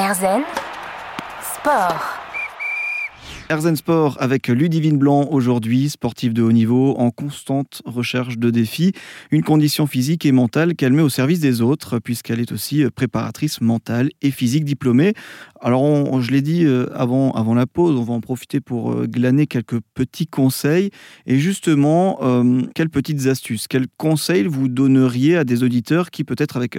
Erzen Sport. Erzen Sport avec Ludivine Blanc aujourd'hui, sportive de haut niveau, en constante recherche de défis, une condition physique et mentale qu'elle met au service des autres, puisqu'elle est aussi préparatrice mentale et physique diplômée. Alors, je l'ai dit euh, avant, la pause, on va en profiter pour euh, glaner quelques petits conseils. Et justement, euh, quelles petites astuces, quels conseils vous donneriez à des auditeurs qui, peut-être avec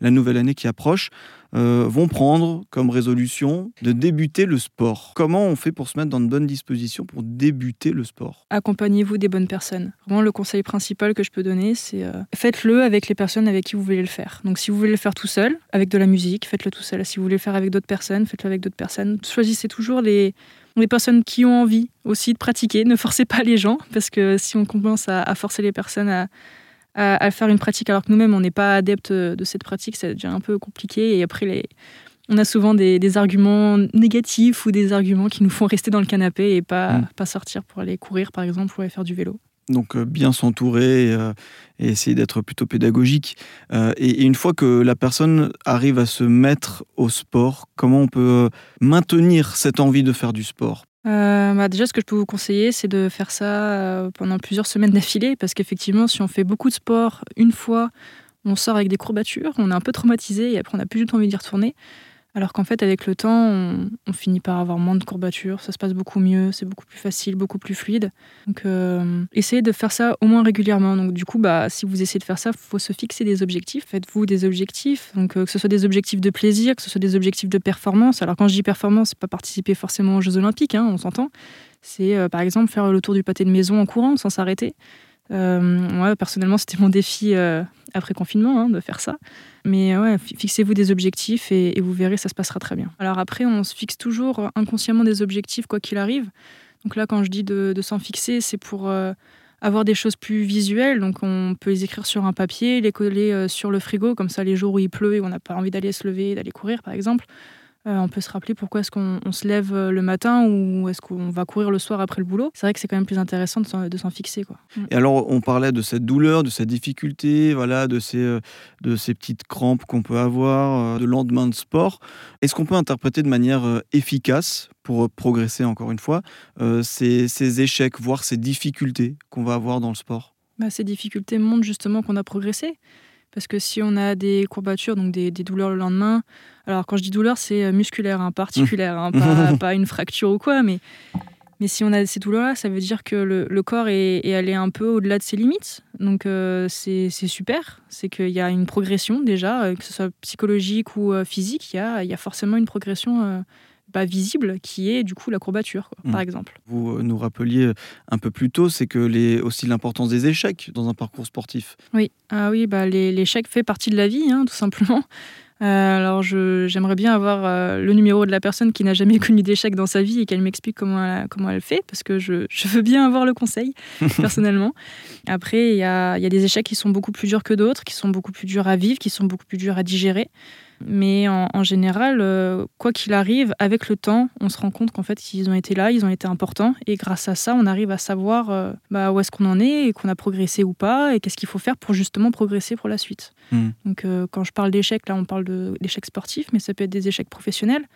la nouvelle année qui approche, euh, vont prendre comme résolution de débuter le sport. Comment on fait pour se mettre dans de bonnes dispositions pour débuter le sport? Accompagnez-vous des bonnes personnes. Vraiment, le conseil principal que je peux donner, c'est euh, faites-le avec les personnes avec qui vous voulez le faire. Donc, si vous voulez le faire tout seul, avec de la musique, faites-le tout seul. Si vous voulez le faire avec d'autres personnes, faites-le avec d'autres personnes. Choisissez toujours les, les personnes qui ont envie aussi de pratiquer. Ne forcez pas les gens, parce que si on commence à forcer les personnes à, à, faire une pratique alors que nous-mêmes on n'est pas adepte de cette pratique, ça devient un peu compliqué. Et après, les, on a souvent des, arguments négatifs ou des arguments qui nous font rester dans le canapé et pas, mm. pas sortir pour aller courir par exemple ou aller faire du vélo. Donc euh, bien s'entourer euh, et essayer d'être plutôt pédagogique. Euh, et, une fois que la personne arrive à se mettre au sport, comment on peut maintenir cette envie de faire du sport? Euh, bah, déjà, ce que je peux vous conseiller, c'est de faire ça euh, pendant plusieurs semaines d'affilée, parce qu'effectivement, si on fait beaucoup de sport une fois, on sort avec des courbatures, on est un peu traumatisé et après on n'a plus du tout envie d'y retourner. Alors qu'en fait, avec le temps, on, finit par avoir moins de courbatures, ça se passe beaucoup mieux, c'est beaucoup plus facile, beaucoup plus fluide. Donc, euh, essayez de faire ça au moins régulièrement. Donc, du coup, bah, si vous essayez de faire ça, il faut se fixer des objectifs. Faites-vous des objectifs, donc euh, que ce soit des objectifs de plaisir, que ce soit des objectifs de performance. Alors, quand je dis performance, c'est pas participer forcément aux Jeux Olympiques, hein, on s'entend. C'est euh, par exemple faire le tour du pâté de maison en courant sans s'arrêter. Moi, personnellement, c'était mon défi après confinement hein, de faire ça. Mais ouais, fixez-vous des objectifs et, vous verrez, ça se passera très bien. Alors après, on se fixe toujours inconsciemment des objectifs quoi qu'il arrive. Donc là, quand je dis de, s'en fixer, c'est pour euh, avoir des choses plus visuelles. Donc on peut les écrire sur un papier, les coller euh, sur le frigo, comme ça les jours où il pleut et on n'a pas envie d'aller se lever, d'aller courir par exemple, euh, on peut se rappeler pourquoi est-ce qu'on se lève euh, le matin ou est-ce qu'on va courir le soir après le boulot. C'est vrai que c'est quand même plus intéressant de s'en fixer. Quoi. Mm. Et alors, on parlait de cette douleur, de cette difficulté, voilà, de, ces, euh, de ces petites crampes qu'on peut avoir, de lendemain de sport. Est-ce qu'on peut interpréter de manière efficace, pour progresser encore une fois, ces, ces, échecs, voire ces difficultés qu'on va avoir dans le sport? Bah, Ces difficultés montrent justement qu'on a progressé. Parce que si on a des courbatures, donc des, douleurs le lendemain, alors quand je dis douleur, c'est euh, musculaire, hein, particulière, hein, pas, une fracture ou quoi, mais, mais si on a ces douleurs-là, ça veut dire que le, corps est, allé un peu au-delà de ses limites. Donc euh, c'est super, c'est qu'il y a une progression déjà, euh, que ce soit psychologique ou physique, il y a, y a, forcément une progression pas visible, qui est du coup la courbature, par mmh. exemple. Vous euh, nous rappeliez euh, un peu plus tôt, c'est que les, aussi l'importance des échecs dans un parcours sportif. Oui, ah oui bah l'échec fait partie de la vie, hein, tout simplement. Euh, alors j'aimerais bien avoir le numéro de la personne qui n'a jamais connu d'échec dans sa vie et qu'elle m'explique comment elle, comment elle fait, parce que je, je veux bien avoir le conseil, personnellement. Après, il y a, y a des échecs qui sont beaucoup plus durs que d'autres, qui sont beaucoup plus durs à vivre, qui sont beaucoup plus durs à digérer. Mais en, général, euh, quoi qu'il arrive, avec le temps, on se rend compte qu'en fait, ils ont été là, ils ont été importants. Et grâce à ça, on arrive à savoir euh, bah, où est-ce qu'on en est et qu'on a progressé ou pas et qu'est-ce qu'il faut faire pour justement progresser pour la suite. Hmm. Donc, euh, quand je parle d'échecs, là, on parle d'échecs sportifs, mais ça peut être des échecs professionnels.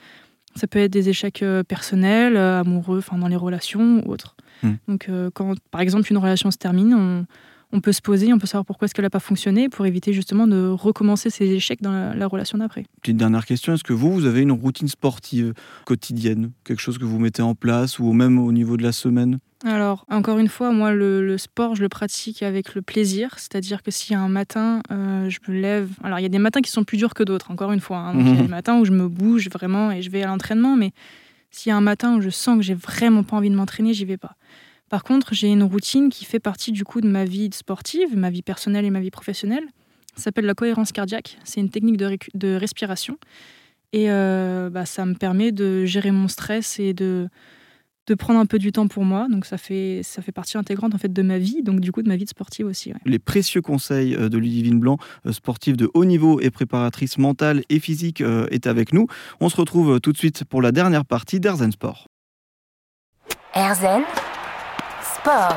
Ça peut être des échecs personnels, amoureux, enfin dans les relations ou autres. Hmm. Donc, quand par exemple une relation se termine, on, on peut se poser, on peut savoir pourquoi est-ce qu'elle n'a pas fonctionné pour éviter justement de recommencer ces échecs dans la, relation d'après. Petite dernière question, est-ce que vous, vous avez une routine sportive quotidienne Quelque chose que vous mettez en place ou même au niveau de la semaine? Alors, encore une fois, moi, le, sport, je le pratique avec le plaisir. C'est-à-dire que si un matin, euh, je me lève. Alors, il y a des matins qui sont plus durs que d'autres, encore une fois. Hein. il y a des matins où je me bouge vraiment et je vais à l'entraînement. Mais s'il y a un matin où je sens que j'ai vraiment pas envie de m'entraîner, j'y vais pas. Par contre, j'ai une routine qui fait partie du coup de ma vie sportive, ma vie personnelle et ma vie professionnelle. Ça s'appelle la cohérence cardiaque. C'est une technique de, respiration. Et euh, bah, ça me permet de gérer mon stress et de, de prendre un peu du temps pour moi. Donc ça fait, ça fait partie intégrante en fait de ma vie, donc du coup de ma vie de sportive aussi. Les précieux conseils euh, de Ludivine Blanc, euh, sportive de haut niveau et préparatrice mentale et physique, est avec nous. On se retrouve tout de suite pour la dernière partie d'Airzen Sport. Airzen Sport.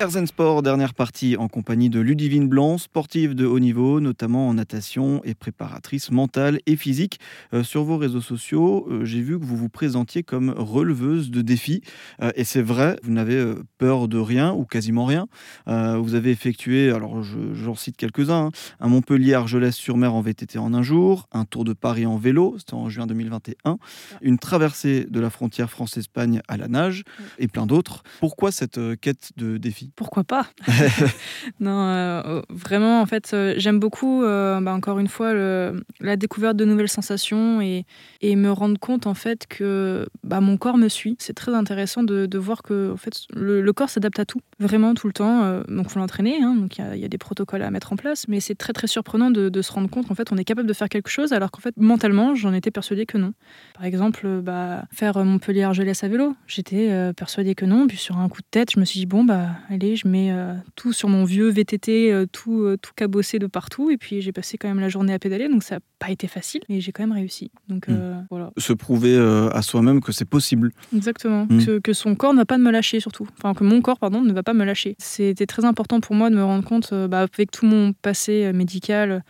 Erzen Sport, dernière partie en compagnie de Ludivine Blanc, sportive de haut niveau, notamment en natation et préparatrice mentale et physique. Euh, sur vos réseaux sociaux, euh, j'ai vu que vous vous présentiez comme releveuse de défis. Euh, et c'est vrai, vous n'avez peur de rien ou quasiment rien. vous avez effectué, alors j'en cite quelques-uns, hein, un Montpellier-Argelès-sur-Mer en VTT en un jour, un Tour de Paris en vélo, c'était en juin 2021, une traversée de la frontière France-Espagne à la nage et plein d'autres. Pourquoi cette quête de défis? Pourquoi pas Non, euh, oh, vraiment, en fait, euh, j'aime beaucoup, euh, bah, encore une fois, la découverte de nouvelles sensations et, et, me rendre compte, en fait, que bah, mon corps me suit. C'est très intéressant de, de, voir que en fait, le, corps s'adapte à tout, vraiment tout le temps. donc, il faut l'entraîner, hein, donc il y, y, a des protocoles à mettre en place, mais c'est très, très surprenant de, de se rendre compte qu'en fait, on est capable de faire quelque chose, alors qu'en fait, mentalement, j'en étais persuadée que non. Par exemple, bah, faire Montpellier-Argelès à vélo, j'étais persuadée que non, puis sur un coup de tête, je me suis dit, bon, bah, allez, je mets euh, tout sur mon vieux VTT, euh, tout, euh, tout cabossé de partout. Et puis j'ai passé quand même la journée à pédaler, donc ça n'a pas été facile, mais j'ai quand même réussi. Donc hmm. voilà. Se prouver à soi-même que c'est possible. Exactement. Hmm. Que, son corps ne va pas me lâcher surtout. Enfin, que mon corps, pardon, ne va pas me lâcher. C'était très important pour moi de me rendre compte, bah, avec tout mon passé médical,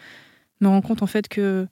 me rendre compte en fait que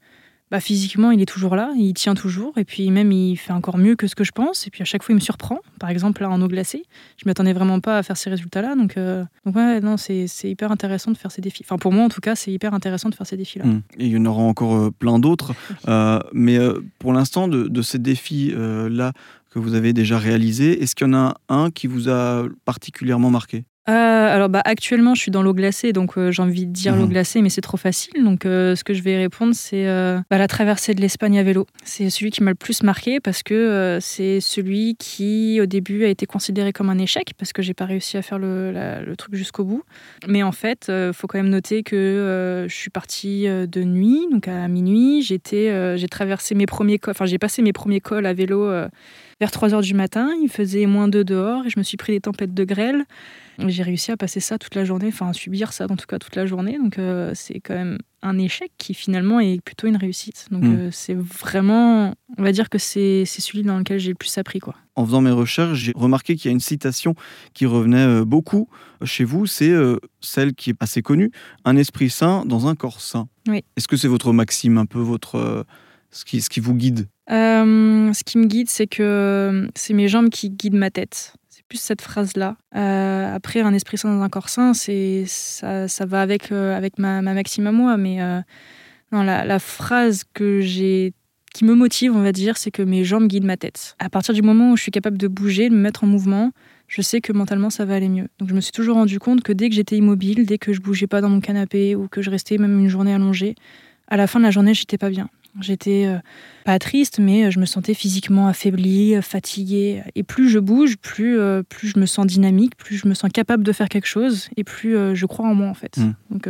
bah, physiquement, il est toujours là, il tient toujours, et puis même, il fait encore mieux que ce que je pense, et puis à chaque fois, il me surprend. Par exemple, là, en eau glacée, je m'attendais vraiment pas à faire ces résultats-là, donc, euh, donc ouais, non, c'est hyper intéressant de faire ces défis. Enfin, pour moi, en tout cas, c'est hyper intéressant de faire ces défis-là. Mmh. Et il y en aura encore euh, plein d'autres, euh, mais pour l'instant, de, de, ces défis-là que vous avez déjà réalisés, est-ce qu'il y en a un qui vous a particulièrement marqué? Euh, alors bah, actuellement, je suis dans l'eau glacée, donc euh, j'ai envie de dire l'eau mhm. glacée, mais c'est trop facile. Donc euh, ce que je vais répondre, c'est bah, la traversée de l'Espagne à vélo. C'est celui qui m'a le plus marqué parce que c'est celui qui, au début, a été considéré comme un échec parce que j'ai pas réussi à faire le, le truc jusqu'au bout. Mais en fait, il faut quand même noter que je suis partie de nuit, donc à minuit. J'étais, j'ai traversé mes premiers cols, enfin j'ai passé mes premiers cols à vélo vers 3 heures du matin. Il faisait moins 2 dehors et je me suis pris des tempêtes de grêle. J'ai réussi à passer ça toute la journée, enfin à subir ça en tout cas toute la journée. Donc euh, c'est quand même un échec qui finalement est plutôt une réussite. Donc hmm. euh, c'est vraiment, on va dire que c'est celui dans lequel j'ai le plus appris. quoi. En faisant mes recherches, j'ai remarqué qu'il y a une citation qui revenait euh, beaucoup chez vous, c'est celle qui est assez connue, un esprit sain dans un corps sain. Oui. Est-ce que c'est votre maxime, un peu votre... ce, qui, ce qui vous guide Ce qui me guide, c'est que c'est mes jambes qui guident ma tête cette phrase-là. Euh, après, un esprit sain dans un corps sain, c'est ça, ça va avec, euh, avec ma, ma, maxime à moi. Mais euh, non, la, la, phrase que j'ai qui me motive, on va dire, c'est que mes jambes guident ma tête. À partir du moment où je suis capable de bouger, de me mettre en mouvement, je sais que mentalement ça va aller mieux. Donc je me suis toujours rendu compte que dès que j'étais immobile, dès que je bougeais pas dans mon canapé ou que je restais même une journée allongée, à la fin de la journée, j'étais pas bien. J'étais euh, pas triste, mais euh, je me sentais physiquement affaiblie, euh, fatiguée. Et plus je bouge, plus, plus je me sens dynamique, plus je me sens capable de faire quelque chose, et plus je crois en moi en fait. Mm. Donc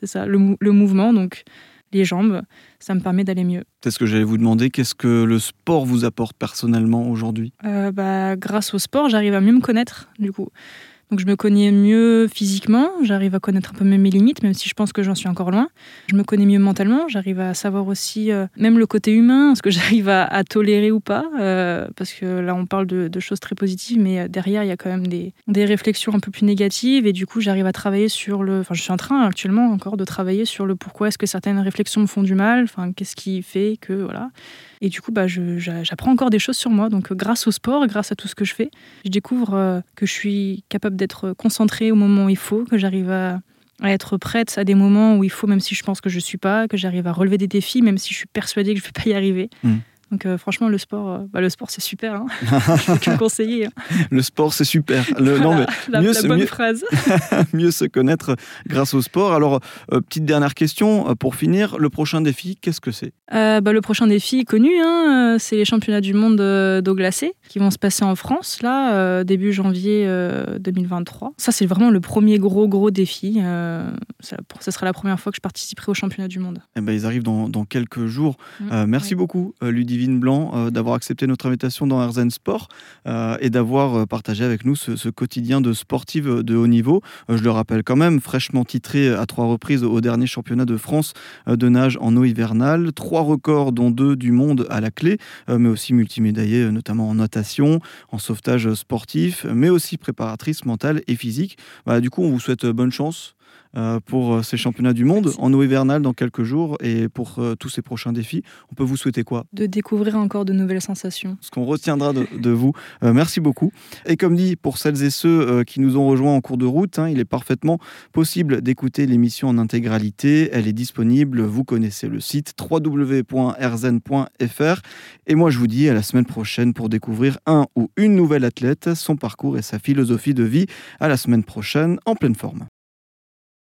c'est ça, le, le, mouvement, donc les jambes, ça me permet d'aller mieux. C'est ce que j'allais vous demander. Qu'est-ce que le sport vous apporte personnellement aujourd'hui? Bah, Grâce au sport, j'arrive à mieux me connaître du coup. Donc je me connais mieux physiquement, j'arrive à connaître un peu mes limites, même si je pense que j'en suis encore loin. Je me connais mieux mentalement, j'arrive à savoir aussi euh, même le côté humain, ce que j'arrive à, tolérer ou pas, euh, parce que là on parle de, choses très positives, mais euh, derrière il y a quand même des, des réflexions un peu plus négatives, et du coup j'arrive à travailler sur le... Enfin je suis en train actuellement encore de travailler sur le pourquoi est-ce que certaines réflexions me font du mal, enfin qu'est-ce qui fait que... Voilà. Et du coup, bah, j'apprends encore des choses sur moi. Donc, grâce au sport, grâce à tout ce que je fais, je découvre euh, que je suis capable d'être concentrée au moment où il faut, que j'arrive à, être prête à des moments où il faut, même si je pense que je ne suis pas, que j'arrive à relever des défis, même si je suis persuadée que je ne vais pas y arriver. Mm. Donc euh, franchement, le sport, euh, bah, le sport c'est super. Hein. je peux conseiller. Hein. Le sport c'est super. Le, non, mais la, mieux, bonne mieux, phrase. mieux se connaître grâce au sport. Alors, euh, petite dernière question pour finir. Le prochain défi, qu'est-ce que c'est? Bah, Le prochain défi connu, hein, c'est les championnats du monde d'eau glacée qui vont se passer en France, là, début janvier 2023. Ça, c'est vraiment le premier gros, gros défi. ça, ça, sera la première fois que je participerai aux championnats du monde. Eh ben, ils arrivent dans, dans quelques jours. Mmh, merci beaucoup, Ludivine Blanc, d'avoir accepté notre invitation dans Herzen Sport et d'avoir partagé avec nous ce, quotidien de sportive de haut niveau. je le rappelle quand même, fraîchement titré à trois reprises au dernier championnat de France de nage en eau hivernale, trois records dont deux du monde à la clé, mais aussi multimédaillé notamment en natation, en sauvetage sportif, mais aussi préparatrice mentale et physique. Bah, du coup, on vous souhaite bonne chance euh, pour euh, ces championnats du monde en eau hivernale dans quelques jours et pour euh, tous ces prochains défis. On peut vous souhaiter quoi? De découvrir encore de nouvelles sensations. Ce qu'on retiendra de, vous. merci beaucoup. Et comme dit, pour celles et ceux qui nous ont rejoints en cours de route, hein, il est parfaitement possible d'écouter l'émission en intégralité. Elle est disponible, vous connaissez le site www.rzen.fr. Et moi, je vous dis à la semaine prochaine pour découvrir un ou une nouvelle athlète, son parcours et sa philosophie de vie. À la semaine prochaine en pleine forme.